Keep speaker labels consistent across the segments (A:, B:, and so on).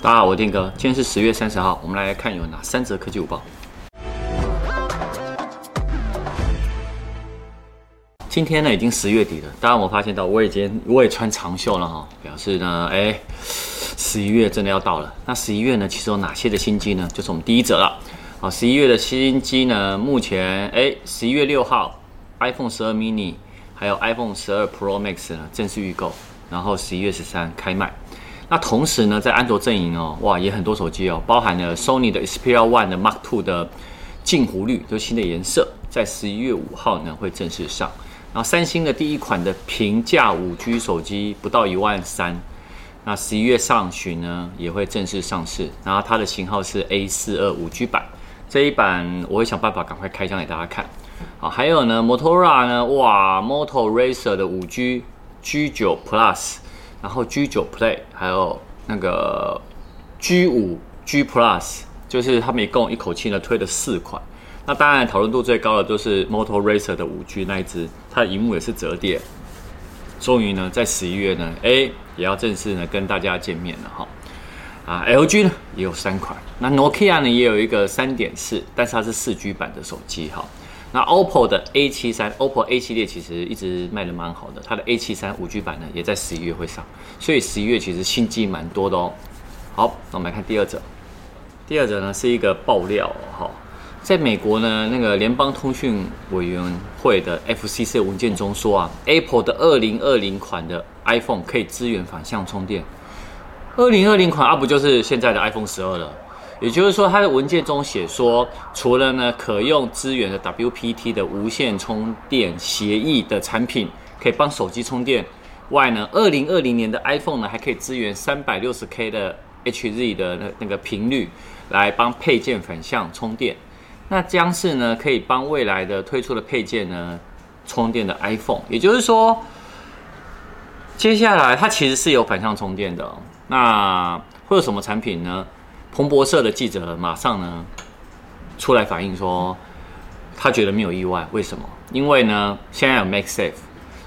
A: 大家好，我是丁哥。今天是十月三十号，我们来看有哪三则科技午报。今天呢，已经十月底了。当然，我发现到我已经我也穿长袖了哈，表示呢，哎，十一月真的要到了。那十一月呢，其实有哪些的新机呢？就是我们第一则了。好，十一月的新机呢，目前哎，十一月六号，iPhone 十二 mini 还有 iPhone 十二 Pro Max 呢正式预购，然后十一月十三开卖。那同时呢，在安卓阵营哦，哇，也很多手机哦，包含了 Sony 的 Xperia One 的 Mark Two 的净湖绿，就是新的颜色，在十一月五号呢会正式上。然后三星的第一款的平价五 G 手机不到一万三，那十一月上旬呢也会正式上市。然后它的型号是 A 四二五 G 版，这一版我会想办法赶快开箱给大家看。好，还有呢，Motorola 呢，哇，Moto Razr 的五 G G 九 Plus。然后 G 九 Play 还有那个 G 五 G Plus，就是他们一共一口气呢推了四款。那当然讨论度最高的就是 Moto Razr 的五 G 那一支，它的荧幕也是折叠。终于呢，在十一月呢，哎，也要正式呢跟大家见面了哈。啊，LG 呢也有三款，那 Nokia 呢也有一个三点四，但是它是四 G 版的手机哈。那 OPPO 的 A 七三，OPPO A 系列其实一直卖的蛮好的，它的 A 七三五 G 版呢也在十一月会上，所以十一月其实新机蛮多的哦。好，那我们来看第二则，第二则呢是一个爆料哈、哦，在美国呢那个联邦通讯委员会的 FCC 文件中说啊，Apple 的二零二零款的 iPhone 可以支援反向充电，二零二零款啊不就是现在的 iPhone 十二了？也就是说，它的文件中写说，除了呢可用资源的 WPT 的无线充电协议的产品可以帮手机充电外呢，二零二零年的 iPhone 呢还可以支援三百六十 K 的 HZ 的那那个频率来帮配件反向充电。那将是呢可以帮未来的推出的配件呢充电的 iPhone。也就是说，接下来它其实是有反向充电的。那会有什么产品呢？彭博社的记者马上呢出来反映说，他觉得没有意外，为什么？因为呢现在有 MagSafe，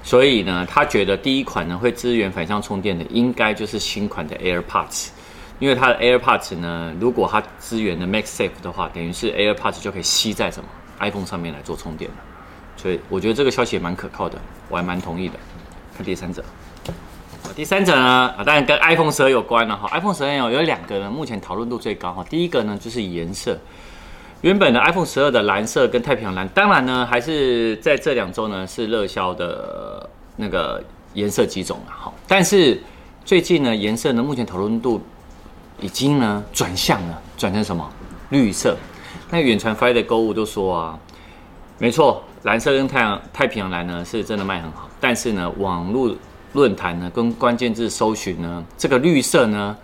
A: 所以呢他觉得第一款呢会支援反向充电的，应该就是新款的 AirPods，因为它的 AirPods 呢，如果它支援的 MagSafe 的话，等于是 AirPods 就可以吸在什么 iPhone 上面来做充电了，所以我觉得这个消息也蛮可靠的，我还蛮同意的。看第三者。第三者呢，啊，当然跟 iPhone 十二有关了哈。iPhone 十二有有两个呢，目前讨论度最高哈。第一个呢就是颜色，原本的 iPhone 十二的蓝色跟太平洋蓝，当然呢还是在这两周呢是热销的那个颜色几种了哈。但是最近呢颜色呢目前讨论度已经呢转向了，转成什么绿色？那远传 Friday 购物都说啊，没错，蓝色跟太阳太平洋蓝呢是真的卖很好，但是呢网络。论坛呢，跟关键字搜寻呢，这个绿色呢，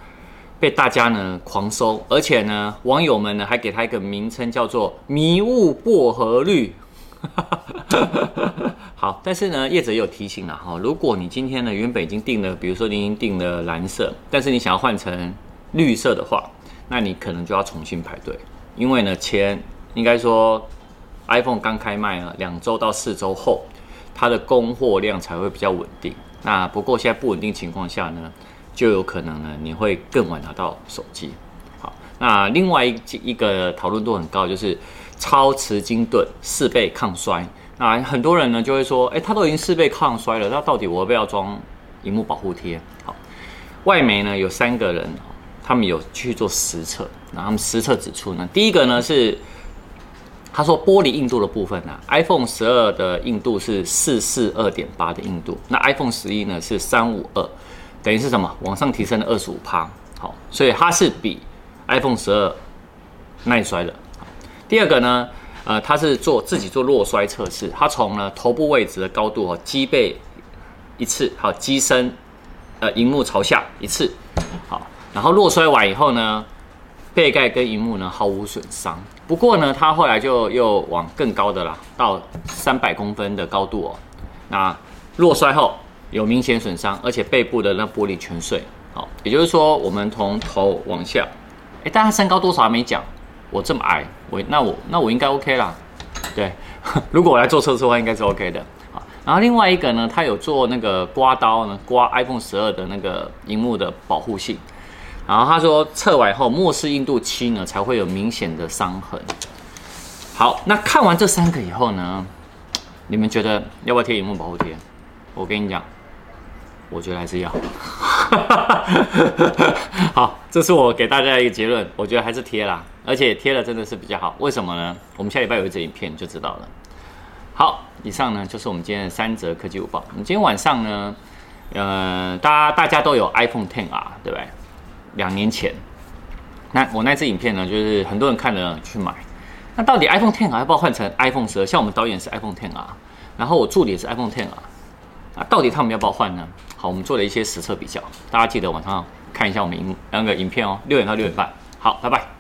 A: 被大家呢狂搜，而且呢，网友们呢还给它一个名称叫做“迷雾薄荷绿”。好，但是呢，业者也有提醒了哈，如果你今天呢原本已经定了，比如说你已经定了蓝色，但是你想要换成绿色的话，那你可能就要重新排队，因为呢，前应该说 iPhone 刚开卖了两周到四周后，它的供货量才会比较稳定。那不过现在不稳定情况下呢，就有可能呢你会更晚拿到手机。好，那另外一一个讨论度很高，就是超瓷晶盾四倍抗摔。那很多人呢就会说，哎，它都已经四倍抗摔了，那到底我要不要装荧幕保护贴？好，外媒呢有三个人，他们有去做实测，那他们实测指出呢，第一个呢是。他说玻璃硬度的部分呢、啊，iPhone 十二的硬度是四四二点八的硬度，那 iPhone 十一呢是三五二，等于是什么？往上提升了二十五趴。好，所以它是比 iPhone 十二耐摔的。第二个呢，呃，它是做自己做落摔测试，它从呢头部位置的高度哦击背一次，好机身呃荧幕朝下一次，好，然后落摔完以后呢。背盖跟荧幕呢毫无损伤，不过呢，它后来就又往更高的啦，到三百公分的高度哦。那落摔后有明显损伤，而且背部的那玻璃全碎。好，也就是说，我们从头往下，哎，但他身高多少还没讲。我这么矮，我那我那我应该 OK 啦。对，如果我来做测试的话，应该是 OK 的。好，然后另外一个呢，他有做那个刮刀呢，刮 iPhone 十二的那个荧幕的保护性。然后他说测完以后，末世硬度七呢才会有明显的伤痕。好，那看完这三个以后呢，你们觉得要不要贴荧幕保护贴？我跟你讲，我觉得还是要。好，这是我给大家一个结论，我觉得还是贴啦，而且贴了真的是比较好。为什么呢？我们下礼拜有一支影片就知道了。好，以上呢就是我们今天的三则科技午报。我们今天晚上呢，呃，大家大家都有 iPhone Ten 啊对不对？两年前，那我那支影片呢，就是很多人看了去买。那到底 iPhone Ten 要不要换成 iPhone 十二？像我们导演是 iPhone Ten 啊然后我助理也是 iPhone Ten 啊，到底他们要不要换呢？好，我们做了一些实测比较，大家记得晚上看一下我们影那个影片哦，六点到六点半。好，拜拜。